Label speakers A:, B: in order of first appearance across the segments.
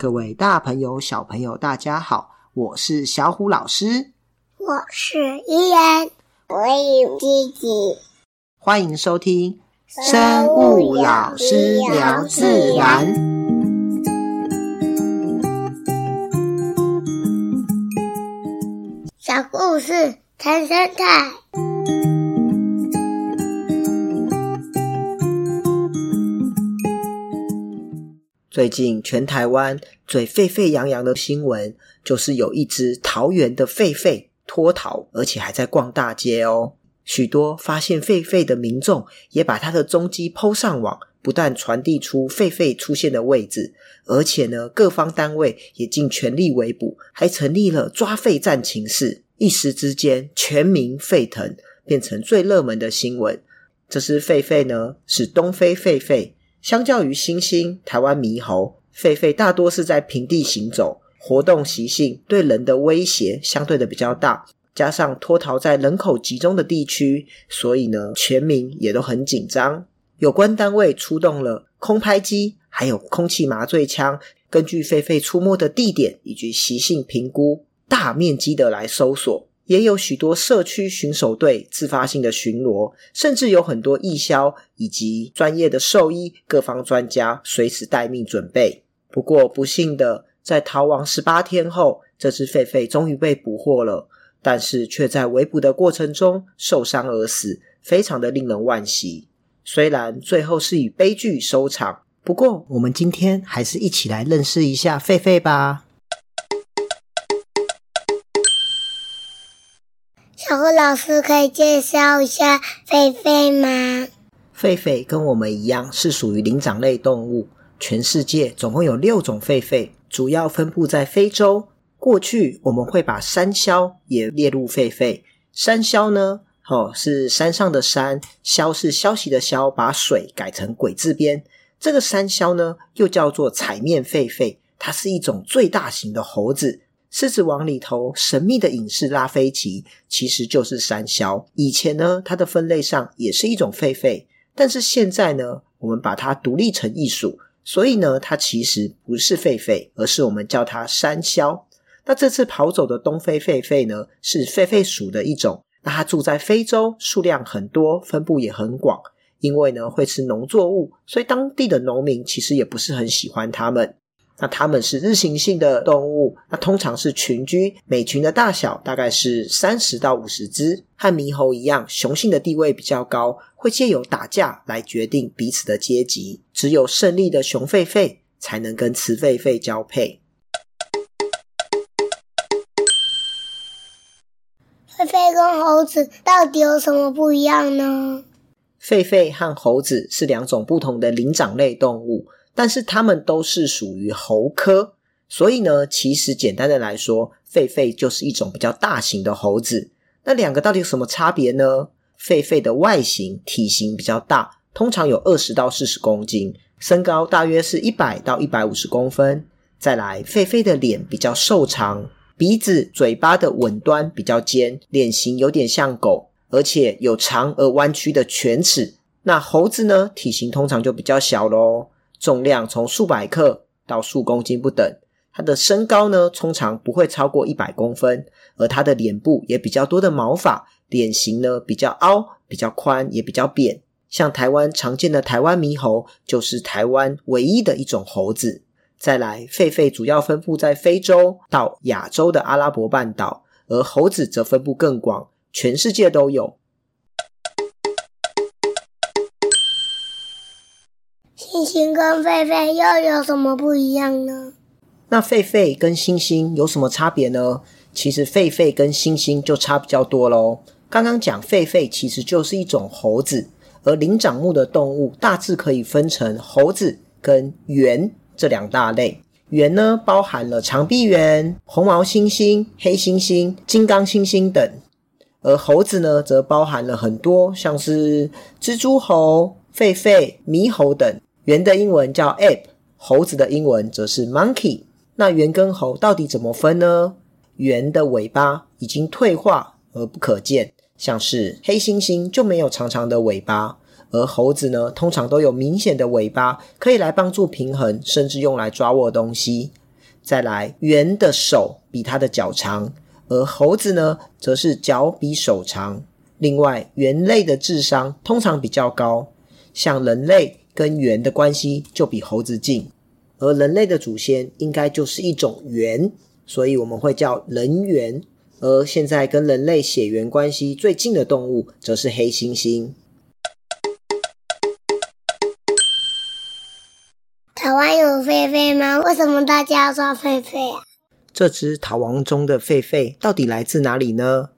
A: 各位大朋友、小朋友，大家好，我是小虎老师，
B: 我是依然，我有弟弟，
A: 欢迎收听生物老师聊自然。
B: 小故事谈生态。
A: 最近全台湾最沸沸扬扬的新闻，就是有一只桃园的狒狒脱逃，而且还在逛大街哦。许多发现狒狒的民众也把他的踪迹抛上网，不但传递出狒狒出现的位置，而且呢，各方单位也尽全力围捕，还成立了抓狒战情室，一时之间全民沸腾，变成最热门的新闻。这只狒狒呢，是东非狒狒。相较于猩猩、台湾猕猴，狒狒大多是在平地行走，活动习性对人的威胁相对的比较大。加上脱逃在人口集中的地区，所以呢，全民也都很紧张。有关单位出动了空拍机，还有空气麻醉枪，根据狒狒出没的地点以及习性评估，大面积的来搜索。也有许多社区巡守队自发性的巡逻，甚至有很多义消以及专业的兽医、各方专家随时待命准备。不过不幸的，在逃亡十八天后，这只狒狒终于被捕获了，但是却在围捕的过程中受伤而死，非常的令人惋惜。虽然最后是以悲剧收场，不过我们今天还是一起来认识一下狒狒吧。
B: 小虎老师可以介绍一下狒狒吗？
A: 狒狒跟我们一样是属于灵长类动物。全世界总共有六种狒狒，主要分布在非洲。过去我们会把山魈也列入狒狒。山魈呢，哦，是山上的山，魈是消息的消，把水改成鬼字边。这个山魈呢，又叫做彩面狒狒，它是一种最大型的猴子。狮子王里头神秘的隐士拉菲奇，其实就是山魈。以前呢，它的分类上也是一种狒狒，但是现在呢，我们把它独立成一属，所以呢，它其实不是狒狒，而是我们叫它山魈。那这次跑走的东非狒狒呢，是狒狒属的一种。那它住在非洲，数量很多，分布也很广。因为呢，会吃农作物，所以当地的农民其实也不是很喜欢它们。那它们是日行性的动物，那通常是群居，每群的大小大概是三十到五十只，和猕猴一样，雄性的地位比较高，会借由打架来决定彼此的阶级，只有胜利的雄狒狒才能跟雌狒狒交配。
B: 狒狒跟猴子到底有什么不一样呢？
A: 狒狒和猴子是两种不同的灵长类动物。但是它们都是属于猴科，所以呢，其实简单的来说，狒狒就是一种比较大型的猴子。那两个到底有什么差别呢？狒狒的外形、体型比较大，通常有二十到四十公斤，身高大约是一百到一百五十公分。再来，狒狒的脸比较瘦长，鼻子、嘴巴的吻端比较尖，脸型有点像狗，而且有长而弯曲的犬齿。那猴子呢，体型通常就比较小喽。重量从数百克到数公斤不等，它的身高呢，通常不会超过一百公分，而它的脸部也比较多的毛发，脸型呢比较凹、比较宽，也比较扁。像台湾常见的台湾猕猴，就是台湾唯一的一种猴子。再来，狒狒主要分布在非洲到亚洲的阿拉伯半岛，而猴子则分布更广，全世界都有。
B: 猩猩跟狒狒又有什么不一样呢？
A: 那狒狒跟猩猩有什么差别呢？其实狒狒跟猩猩就差比较多喽。刚刚讲狒狒其实就是一种猴子，而灵长目的动物大致可以分成猴子跟猿这两大类。猿呢，包含了长臂猿、红毛猩猩、黑猩猩、金刚猩猩等，而猴子呢，则包含了很多，像是蜘蛛猴、狒狒、猕猴等。猿的英文叫 ape，猴子的英文则是 monkey。那猿跟猴到底怎么分呢？猿的尾巴已经退化而不可见，像是黑猩猩就没有长长的尾巴，而猴子呢，通常都有明显的尾巴，可以来帮助平衡，甚至用来抓握东西。再来，猿的手比它的脚长，而猴子呢，则是脚比手长。另外，猿类的智商通常比较高，像人类跟猿的关系就比猴子近，而人类的祖先应该就是一种猿，所以我们会叫人猿。而现在跟人类血缘关系最近的动物，则是黑猩猩。
B: 台湾有狒狒吗？为什么大家要抓狒狒啊？
A: 这只逃亡中的狒狒到底来自哪里呢？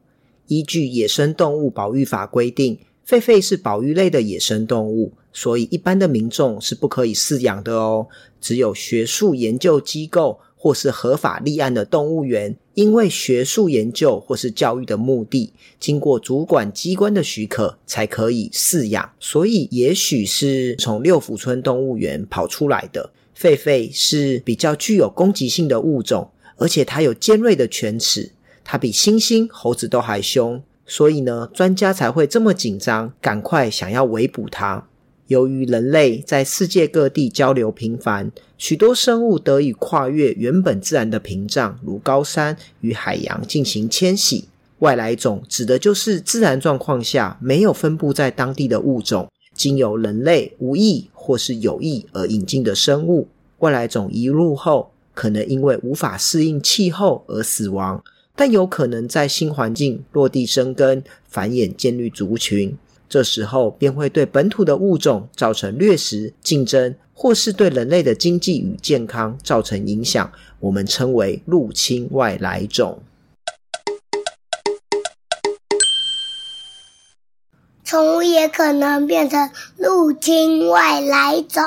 A: 依据《野生动物保育法》规定，狒狒是保育类的野生动物，所以一般的民众是不可以饲养的哦。只有学术研究机构。或是合法立案的动物园，因为学术研究或是教育的目的，经过主管机关的许可，才可以饲养。所以，也许是从六福村动物园跑出来的狒狒是比较具有攻击性的物种，而且它有尖锐的犬齿，它比猩猩、猴子都还凶，所以呢，专家才会这么紧张，赶快想要围捕它。由于人类在世界各地交流频繁，许多生物得以跨越原本自然的屏障，如高山与海洋进行迁徙。外来种指的就是自然状况下没有分布在当地的物种，经由人类无意或是有意而引进的生物。外来种移入后，可能因为无法适应气候而死亡，但有可能在新环境落地生根，繁衍建立族群。这时候便会对本土的物种造成掠食、竞争，或是对人类的经济与健康造成影响。我们称为入侵外来种。
B: 宠物也可能变成入侵外来种。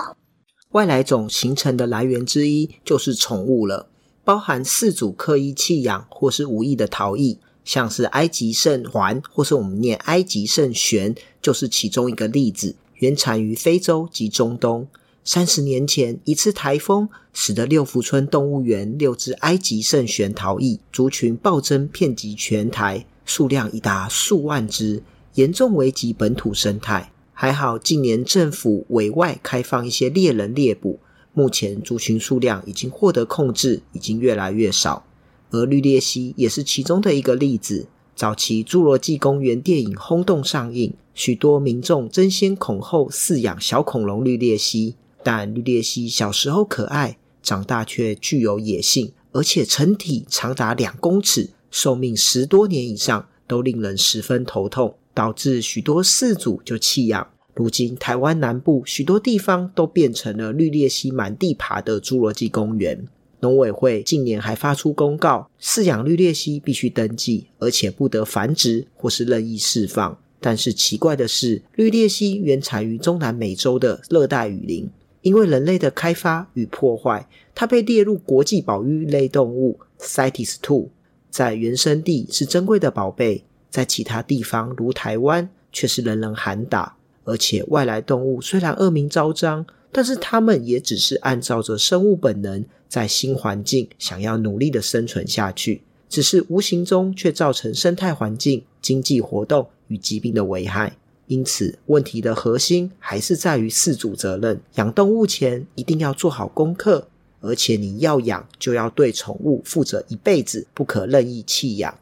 A: 外来种形成的来源之一就是宠物了，包含四组刻意弃养或是无意的逃逸。像是埃及圣环，或是我们念埃及圣玄，就是其中一个例子。原产于非洲及中东。三十年前，一次台风使得六福村动物园六只埃及圣玄逃逸，族群暴增，遍及全台，数量已达数万只，严重危及本土生态。还好，近年政府委外开放一些猎人猎捕，目前族群数量已经获得控制，已经越来越少。而绿鬣蜥也是其中的一个例子。早期《侏罗纪公园》电影轰动上映，许多民众争先恐后饲养小恐龙绿鬣蜥。但绿鬣蜥小时候可爱，长大却具有野性，而且成体长达两公尺，寿命十多年以上，都令人十分头痛，导致许多饲主就弃养。如今，台湾南部许多地方都变成了绿鬣蜥满地爬的侏罗纪公园。农委会近年还发出公告，饲养绿鬣蜥必须登记，而且不得繁殖或是任意释放。但是奇怪的是，绿鬣蜥原产于中南美洲的热带雨林，因为人类的开发与破坏，它被列入国际保育类动物 CITES II。在原生地是珍贵的宝贝，在其他地方如台湾却是人人喊打。而且外来动物虽然恶名昭彰，但是它们也只是按照着生物本能。在新环境想要努力的生存下去，只是无形中却造成生态环境、经济活动与疾病的危害。因此，问题的核心还是在于饲主责任。养动物前一定要做好功课，而且你要养就要对宠物负责一辈子，不可任意弃养。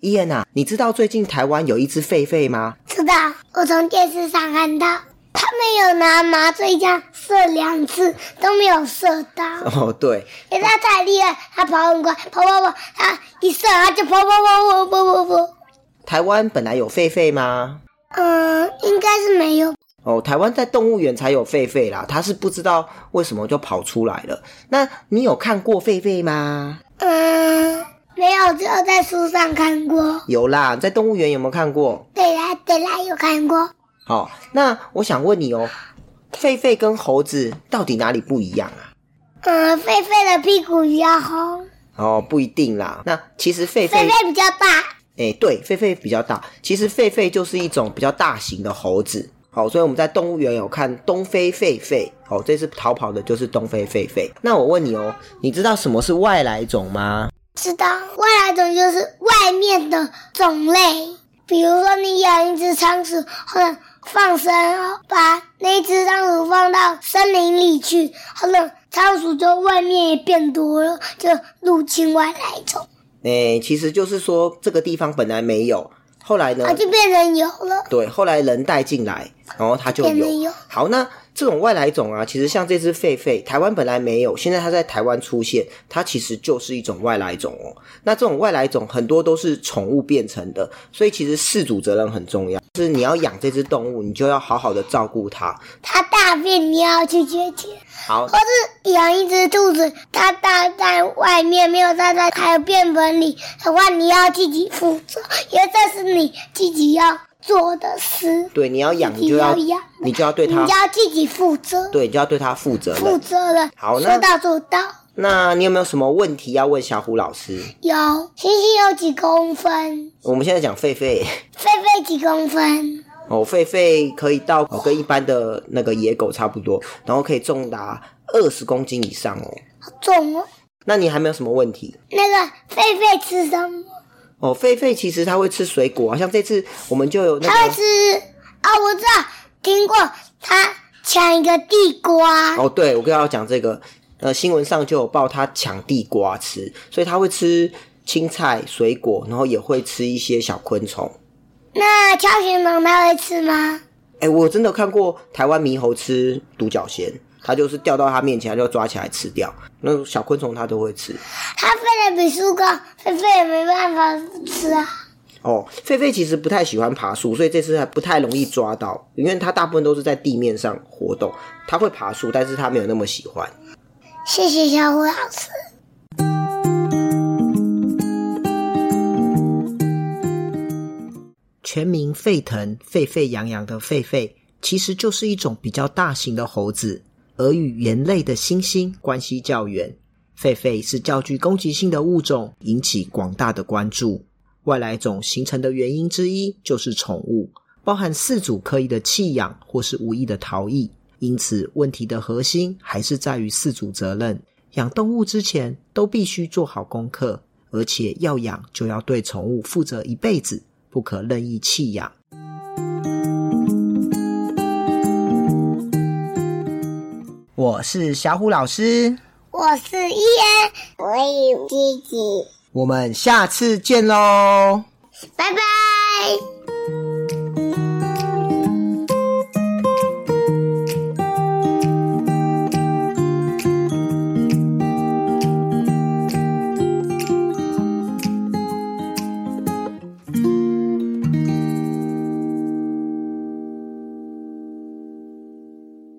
A: 伊恩啊，你知道最近台湾有一只狒狒吗？
B: 知道，我从电视上看到。他没有拿麻醉枪射两次都没有射到。
A: 哦，对，
B: 因为他太厉害，他跑很快，跑跑跑，他一射他就跑跑跑跑跑跑跑。
A: 台湾本来有狒狒吗？
B: 嗯，应该是没有。
A: 哦，台湾在动物园才有狒狒啦，他是不知道为什么就跑出来了。那你有看过狒狒吗？
B: 嗯，没有，只有在书上看过。
A: 有啦，在动物园有没有看过？
B: 对啦，对啦，有看过。
A: 好，那我想问你哦，狒狒跟猴子到底哪里不一样啊？
B: 嗯，狒狒的屁股比较红。
A: 哦，不一定啦。那其实狒狒
B: 狒狒比较大。
A: 哎，对，狒狒比较大。其实狒狒就是一种比较大型的猴子。好，所以我们在动物园有看东非狒狒。哦，这次逃跑的就是东非狒狒。那我问你哦，你知道什么是外来种吗？
B: 知道，外来种就是外面的种类。比如说，你养一只仓鼠或者。放生哦，把那只仓鼠放到森林里去，好了，仓鼠就外面也变多了，就入侵外来种。
A: 诶、欸，其实就是说这个地方本来没有，后来呢，
B: 它就变成有了。
A: 对，后来人带进来，然后它就有。有好，那这种外来种啊，其实像这只狒狒，台湾本来没有，现在它在台湾出现，它其实就是一种外来种哦。那这种外来种很多都是宠物变成的，所以其实饲主责任很重要，就是你要养这只动物，你就要好好的照顾它。
B: 它大便你要去解决。
A: 好，
B: 或是养一只兔子，它大在外面没有待在还有便盆里的话，你要自己负责，因为这是你自己要做的事。
A: 对，你要养，你就要养，你就要对它，
B: 你要自己负责。
A: 对，你就要对它负责。
B: 负责了。
A: 好，那
B: 说到做到。
A: 那你有没有什么问题要问小虎老师？
B: 有，星星有几公分？
A: 我们现在讲狒狒。
B: 狒狒几公分？
A: 哦，狒狒可以到跟一般的那个野狗差不多，然后可以重达二十公斤以上哦。
B: 好重哦！
A: 那你还没有什么问题？
B: 那个狒狒吃什么？
A: 哦，狒狒其实它会吃水果，像这次我们就有那个。
B: 它会吃啊、哦，我知道，听过它抢一个地瓜。
A: 哦，对，我刚刚要讲这个。呃，新闻上就有报它抢地瓜吃，所以它会吃青菜、水果，然后也会吃一些小昆虫。
B: 那锹形虫它会吃吗？
A: 哎、欸，我真的看过台湾猕猴吃独角仙，它就是掉到它面前，它就抓起来吃掉。那小昆虫它都会吃。
B: 它飞得比树高，狒狒也没办法吃啊。
A: 哦，狒狒其实不太喜欢爬树，所以这次还不太容易抓到，因为它大部分都是在地面上活动。它会爬树，但是它没有那么喜欢。
B: 谢谢小虎老师。
A: 全名沸腾、沸沸扬扬的狒狒，其实就是一种比较大型的猴子，而与猿类的猩猩关系较远。狒狒是较具攻击性的物种，引起广大的关注。外来种形成的原因之一就是宠物，包含饲主刻意的弃养或是无意的逃逸。因此，问题的核心还是在于饲主责任。养动物之前都必须做好功课，而且要养就要对宠物负责一辈子，不可任意弃养。我是小虎老师，
B: 我是伊恩，我有弟弟，
A: 我们下次见喽，
B: 拜拜。